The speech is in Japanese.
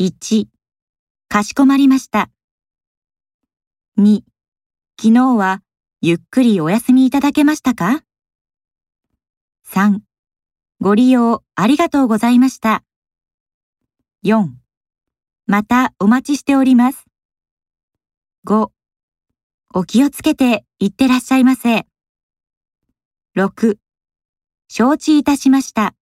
1、かしこまりました。2、昨日はゆっくりお休みいただけましたか ?3、ご利用ありがとうございました。4、またお待ちしております。5、お気をつけていってらっしゃいませ。6、承知いたしました。